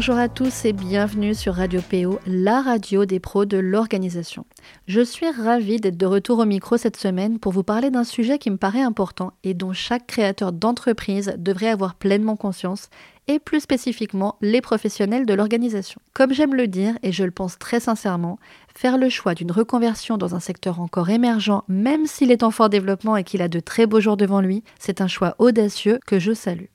Bonjour à tous et bienvenue sur Radio PO, la radio des pros de l'organisation. Je suis ravie d'être de retour au micro cette semaine pour vous parler d'un sujet qui me paraît important et dont chaque créateur d'entreprise devrait avoir pleinement conscience, et plus spécifiquement les professionnels de l'organisation. Comme j'aime le dire, et je le pense très sincèrement, faire le choix d'une reconversion dans un secteur encore émergent, même s'il est en fort développement et qu'il a de très beaux jours devant lui, c'est un choix audacieux que je salue.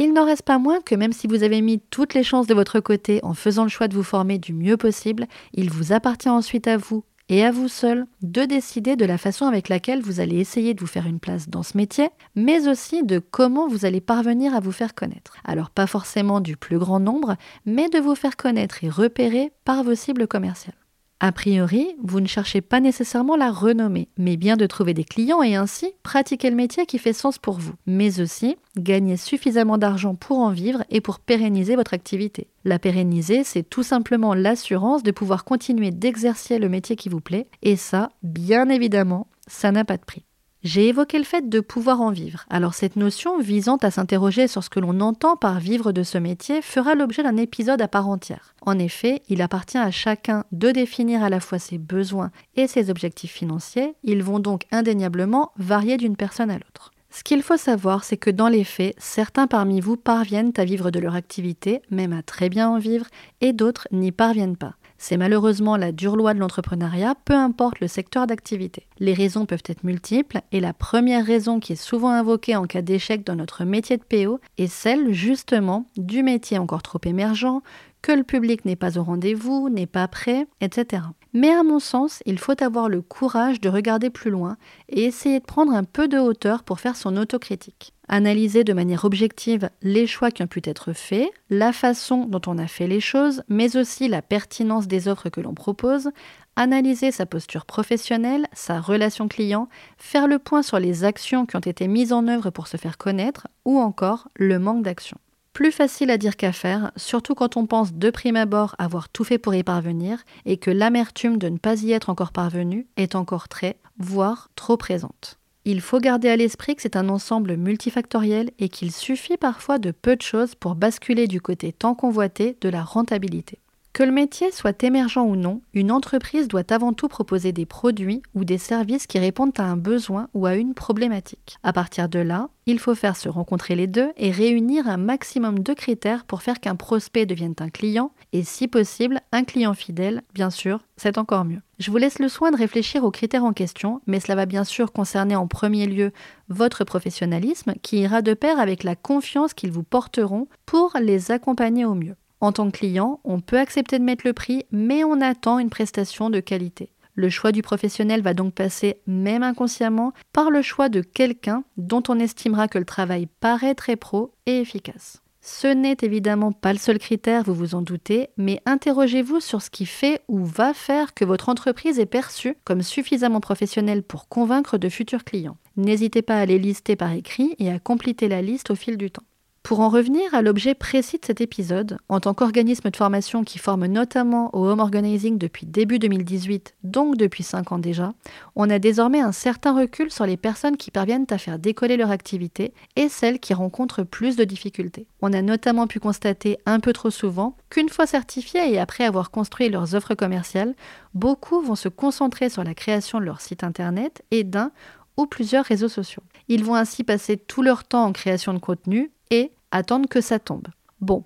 Il n'en reste pas moins que même si vous avez mis toutes les chances de votre côté en faisant le choix de vous former du mieux possible, il vous appartient ensuite à vous et à vous seul de décider de la façon avec laquelle vous allez essayer de vous faire une place dans ce métier, mais aussi de comment vous allez parvenir à vous faire connaître. Alors pas forcément du plus grand nombre, mais de vous faire connaître et repérer par vos cibles commerciales. A priori, vous ne cherchez pas nécessairement la renommée, mais bien de trouver des clients et ainsi pratiquer le métier qui fait sens pour vous, mais aussi gagner suffisamment d'argent pour en vivre et pour pérenniser votre activité. La pérenniser, c'est tout simplement l'assurance de pouvoir continuer d'exercer le métier qui vous plaît, et ça, bien évidemment, ça n'a pas de prix. J'ai évoqué le fait de pouvoir en vivre. Alors cette notion visant à s'interroger sur ce que l'on entend par vivre de ce métier fera l'objet d'un épisode à part entière. En effet, il appartient à chacun de définir à la fois ses besoins et ses objectifs financiers. Ils vont donc indéniablement varier d'une personne à l'autre. Ce qu'il faut savoir, c'est que dans les faits, certains parmi vous parviennent à vivre de leur activité, même à très bien en vivre, et d'autres n'y parviennent pas. C'est malheureusement la dure loi de l'entrepreneuriat, peu importe le secteur d'activité. Les raisons peuvent être multiples et la première raison qui est souvent invoquée en cas d'échec dans notre métier de PO est celle justement du métier encore trop émergent, que le public n'est pas au rendez-vous, n'est pas prêt, etc. Mais à mon sens, il faut avoir le courage de regarder plus loin et essayer de prendre un peu de hauteur pour faire son autocritique analyser de manière objective les choix qui ont pu être faits, la façon dont on a fait les choses, mais aussi la pertinence des offres que l'on propose, analyser sa posture professionnelle, sa relation client, faire le point sur les actions qui ont été mises en œuvre pour se faire connaître, ou encore le manque d'action. Plus facile à dire qu'à faire, surtout quand on pense de prime abord avoir tout fait pour y parvenir et que l'amertume de ne pas y être encore parvenu est encore très, voire trop présente. Il faut garder à l'esprit que c'est un ensemble multifactoriel et qu'il suffit parfois de peu de choses pour basculer du côté tant convoité de la rentabilité. Que le métier soit émergent ou non, une entreprise doit avant tout proposer des produits ou des services qui répondent à un besoin ou à une problématique. À partir de là, il faut faire se rencontrer les deux et réunir un maximum de critères pour faire qu'un prospect devienne un client et si possible un client fidèle, bien sûr, c'est encore mieux. Je vous laisse le soin de réfléchir aux critères en question, mais cela va bien sûr concerner en premier lieu votre professionnalisme qui ira de pair avec la confiance qu'ils vous porteront pour les accompagner au mieux. En tant que client, on peut accepter de mettre le prix, mais on attend une prestation de qualité. Le choix du professionnel va donc passer, même inconsciemment, par le choix de quelqu'un dont on estimera que le travail paraît très pro et efficace. Ce n'est évidemment pas le seul critère, vous vous en doutez, mais interrogez-vous sur ce qui fait ou va faire que votre entreprise est perçue comme suffisamment professionnelle pour convaincre de futurs clients. N'hésitez pas à les lister par écrit et à compléter la liste au fil du temps. Pour en revenir à l'objet précis de cet épisode, en tant qu'organisme de formation qui forme notamment au home organizing depuis début 2018, donc depuis 5 ans déjà, on a désormais un certain recul sur les personnes qui parviennent à faire décoller leur activité et celles qui rencontrent plus de difficultés. On a notamment pu constater un peu trop souvent qu'une fois certifiés et après avoir construit leurs offres commerciales, beaucoup vont se concentrer sur la création de leur site internet et d'un ou plusieurs réseaux sociaux. Ils vont ainsi passer tout leur temps en création de contenu et attendre que ça tombe. Bon,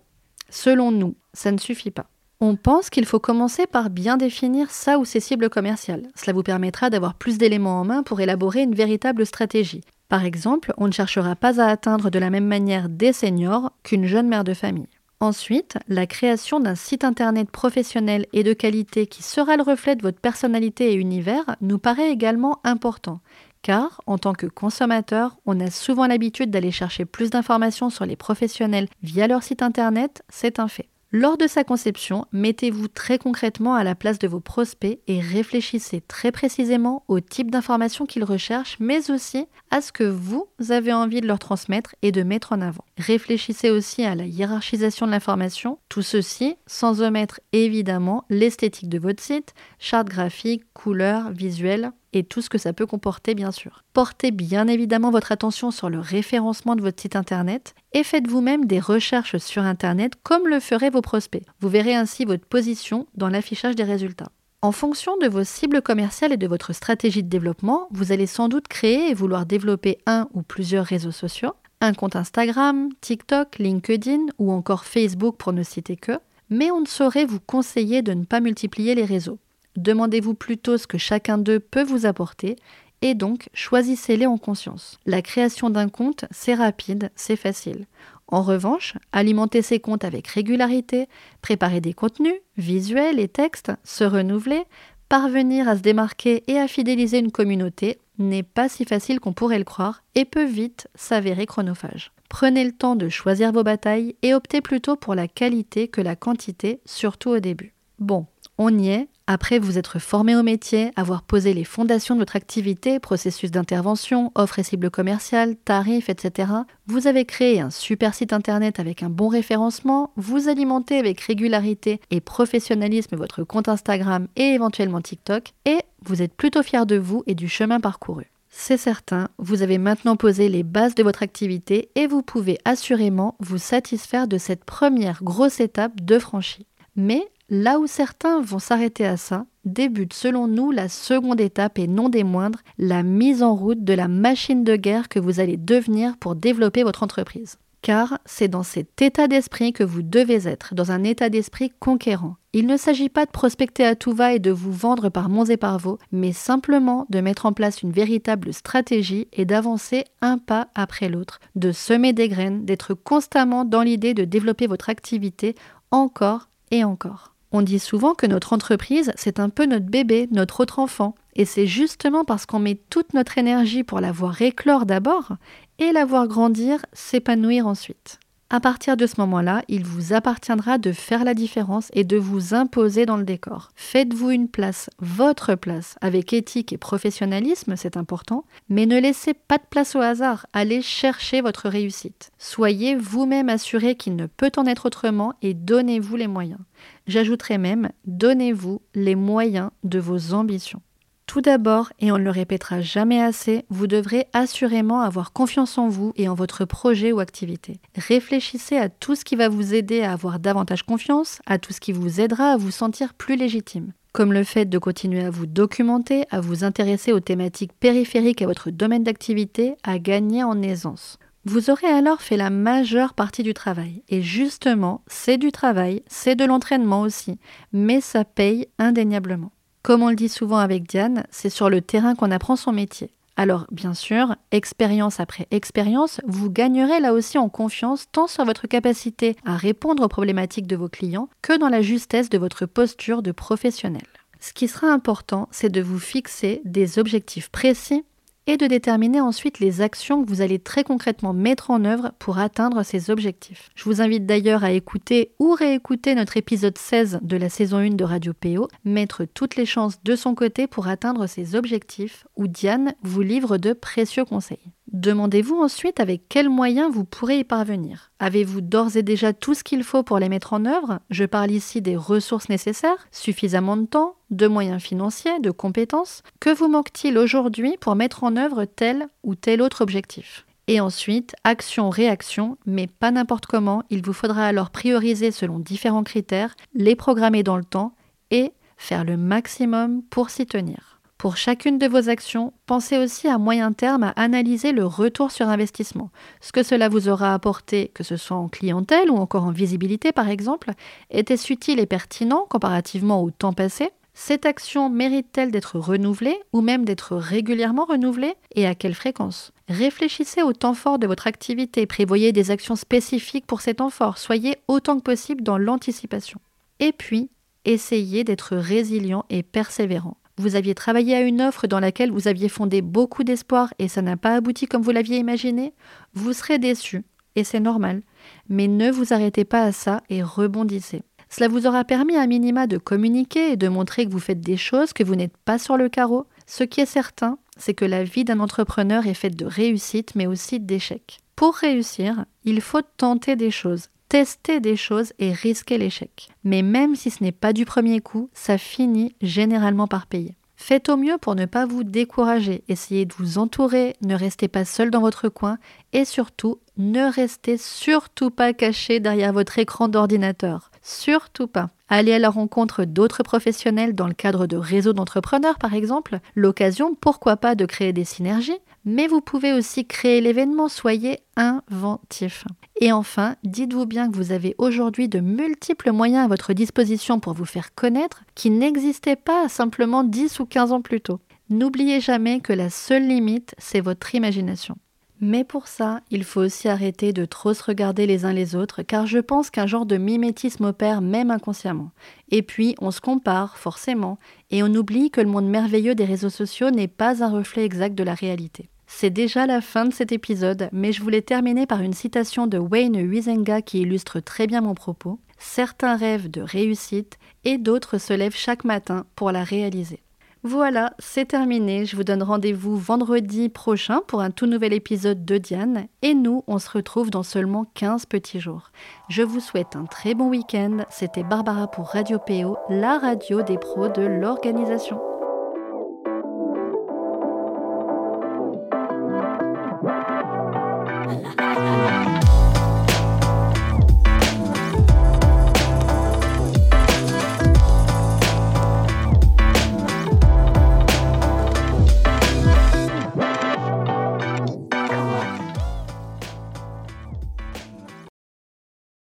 selon nous, ça ne suffit pas. On pense qu'il faut commencer par bien définir ça ou ses cibles commerciales. Cela vous permettra d'avoir plus d'éléments en main pour élaborer une véritable stratégie. Par exemple, on ne cherchera pas à atteindre de la même manière des seniors qu'une jeune mère de famille. Ensuite, la création d'un site internet professionnel et de qualité qui sera le reflet de votre personnalité et univers nous paraît également important car en tant que consommateur, on a souvent l'habitude d'aller chercher plus d'informations sur les professionnels via leur site internet, c'est un fait. Lors de sa conception, mettez-vous très concrètement à la place de vos prospects et réfléchissez très précisément au type d'informations qu'ils recherchent, mais aussi à ce que vous avez envie de leur transmettre et de mettre en avant. Réfléchissez aussi à la hiérarchisation de l'information, tout ceci sans omettre évidemment l'esthétique de votre site, charte graphique, couleurs, visuels, et tout ce que ça peut comporter bien sûr. Portez bien évidemment votre attention sur le référencement de votre site internet et faites vous-même des recherches sur internet comme le feraient vos prospects. Vous verrez ainsi votre position dans l'affichage des résultats. En fonction de vos cibles commerciales et de votre stratégie de développement, vous allez sans doute créer et vouloir développer un ou plusieurs réseaux sociaux, un compte Instagram, TikTok, LinkedIn ou encore Facebook pour ne citer que, mais on ne saurait vous conseiller de ne pas multiplier les réseaux. Demandez-vous plutôt ce que chacun d'eux peut vous apporter et donc choisissez-les en conscience. La création d'un compte, c'est rapide, c'est facile. En revanche, alimenter ces comptes avec régularité, préparer des contenus, visuels et textes, se renouveler, parvenir à se démarquer et à fidéliser une communauté n'est pas si facile qu'on pourrait le croire et peut vite s'avérer chronophage. Prenez le temps de choisir vos batailles et optez plutôt pour la qualité que la quantité, surtout au début. Bon, on y est, après vous être formé au métier, avoir posé les fondations de votre activité, processus d'intervention, offres et cibles commerciales, tarifs, etc., vous avez créé un super site internet avec un bon référencement, vous alimentez avec régularité et professionnalisme votre compte Instagram et éventuellement TikTok, et vous êtes plutôt fier de vous et du chemin parcouru. C'est certain, vous avez maintenant posé les bases de votre activité et vous pouvez assurément vous satisfaire de cette première grosse étape de franchie. Mais Là où certains vont s'arrêter à ça, débute selon nous la seconde étape et non des moindres, la mise en route de la machine de guerre que vous allez devenir pour développer votre entreprise. Car c'est dans cet état d'esprit que vous devez être, dans un état d'esprit conquérant. Il ne s'agit pas de prospecter à tout va et de vous vendre par monts et par vaux, mais simplement de mettre en place une véritable stratégie et d'avancer un pas après l'autre, de semer des graines, d'être constamment dans l'idée de développer votre activité encore et encore. On dit souvent que notre entreprise, c'est un peu notre bébé, notre autre enfant. Et c'est justement parce qu'on met toute notre énergie pour la voir éclore d'abord et la voir grandir, s'épanouir ensuite. À partir de ce moment-là, il vous appartiendra de faire la différence et de vous imposer dans le décor. Faites-vous une place, votre place, avec éthique et professionnalisme, c'est important, mais ne laissez pas de place au hasard, allez chercher votre réussite. Soyez vous-même assuré qu'il ne peut en être autrement et donnez-vous les moyens. J'ajouterai même, donnez-vous les moyens de vos ambitions. Tout d'abord, et on ne le répétera jamais assez, vous devrez assurément avoir confiance en vous et en votre projet ou activité. Réfléchissez à tout ce qui va vous aider à avoir davantage confiance, à tout ce qui vous aidera à vous sentir plus légitime comme le fait de continuer à vous documenter, à vous intéresser aux thématiques périphériques à votre domaine d'activité, à gagner en aisance. Vous aurez alors fait la majeure partie du travail. Et justement, c'est du travail, c'est de l'entraînement aussi, mais ça paye indéniablement. Comme on le dit souvent avec Diane, c'est sur le terrain qu'on apprend son métier. Alors, bien sûr, expérience après expérience, vous gagnerez là aussi en confiance tant sur votre capacité à répondre aux problématiques de vos clients que dans la justesse de votre posture de professionnel. Ce qui sera important, c'est de vous fixer des objectifs précis et de déterminer ensuite les actions que vous allez très concrètement mettre en œuvre pour atteindre ces objectifs. Je vous invite d'ailleurs à écouter ou réécouter notre épisode 16 de la saison 1 de Radio PO, mettre toutes les chances de son côté pour atteindre ces objectifs, où Diane vous livre de précieux conseils. Demandez-vous ensuite avec quels moyens vous pourrez y parvenir. Avez-vous d'ores et déjà tout ce qu'il faut pour les mettre en œuvre? Je parle ici des ressources nécessaires, suffisamment de temps, de moyens financiers, de compétences. Que vous manque-t-il aujourd'hui pour mettre en œuvre tel ou tel autre objectif? Et ensuite, action-réaction, mais pas n'importe comment, il vous faudra alors prioriser selon différents critères, les programmer dans le temps et faire le maximum pour s'y tenir. Pour chacune de vos actions, pensez aussi à moyen terme à analyser le retour sur investissement. Ce que cela vous aura apporté, que ce soit en clientèle ou encore en visibilité par exemple, était-ce utile et pertinent comparativement au temps passé? Cette action mérite-t-elle d'être renouvelée ou même d'être régulièrement renouvelée et à quelle fréquence? Réfléchissez au temps fort de votre activité, prévoyez des actions spécifiques pour ces temps forts, soyez autant que possible dans l'anticipation. Et puis, essayez d'être résilient et persévérant. Vous aviez travaillé à une offre dans laquelle vous aviez fondé beaucoup d'espoir et ça n'a pas abouti comme vous l'aviez imaginé, vous serez déçu, et c'est normal. Mais ne vous arrêtez pas à ça et rebondissez. Cela vous aura permis à minima de communiquer et de montrer que vous faites des choses, que vous n'êtes pas sur le carreau. Ce qui est certain, c'est que la vie d'un entrepreneur est faite de réussites mais aussi d'échecs. Pour réussir, il faut tenter des choses, tester des choses et risquer l'échec. Mais même si ce n'est pas du premier coup, ça finit généralement par payer. Faites au mieux pour ne pas vous décourager, essayez de vous entourer, ne restez pas seul dans votre coin et surtout, ne restez surtout pas caché derrière votre écran d'ordinateur. Surtout pas. Allez à la rencontre d'autres professionnels dans le cadre de réseaux d'entrepreneurs par exemple, l'occasion pourquoi pas de créer des synergies, mais vous pouvez aussi créer l'événement, soyez inventif. Et enfin, dites-vous bien que vous avez aujourd'hui de multiples moyens à votre disposition pour vous faire connaître qui n'existaient pas simplement 10 ou 15 ans plus tôt. N'oubliez jamais que la seule limite, c'est votre imagination. Mais pour ça, il faut aussi arrêter de trop se regarder les uns les autres, car je pense qu'un genre de mimétisme opère même inconsciemment. Et puis, on se compare, forcément, et on oublie que le monde merveilleux des réseaux sociaux n'est pas un reflet exact de la réalité. C'est déjà la fin de cet épisode, mais je voulais terminer par une citation de Wayne Huizenga qui illustre très bien mon propos. Certains rêvent de réussite et d'autres se lèvent chaque matin pour la réaliser. Voilà, c'est terminé. Je vous donne rendez-vous vendredi prochain pour un tout nouvel épisode de Diane. Et nous, on se retrouve dans seulement 15 petits jours. Je vous souhaite un très bon week-end. C'était Barbara pour Radio PO, la radio des pros de l'organisation.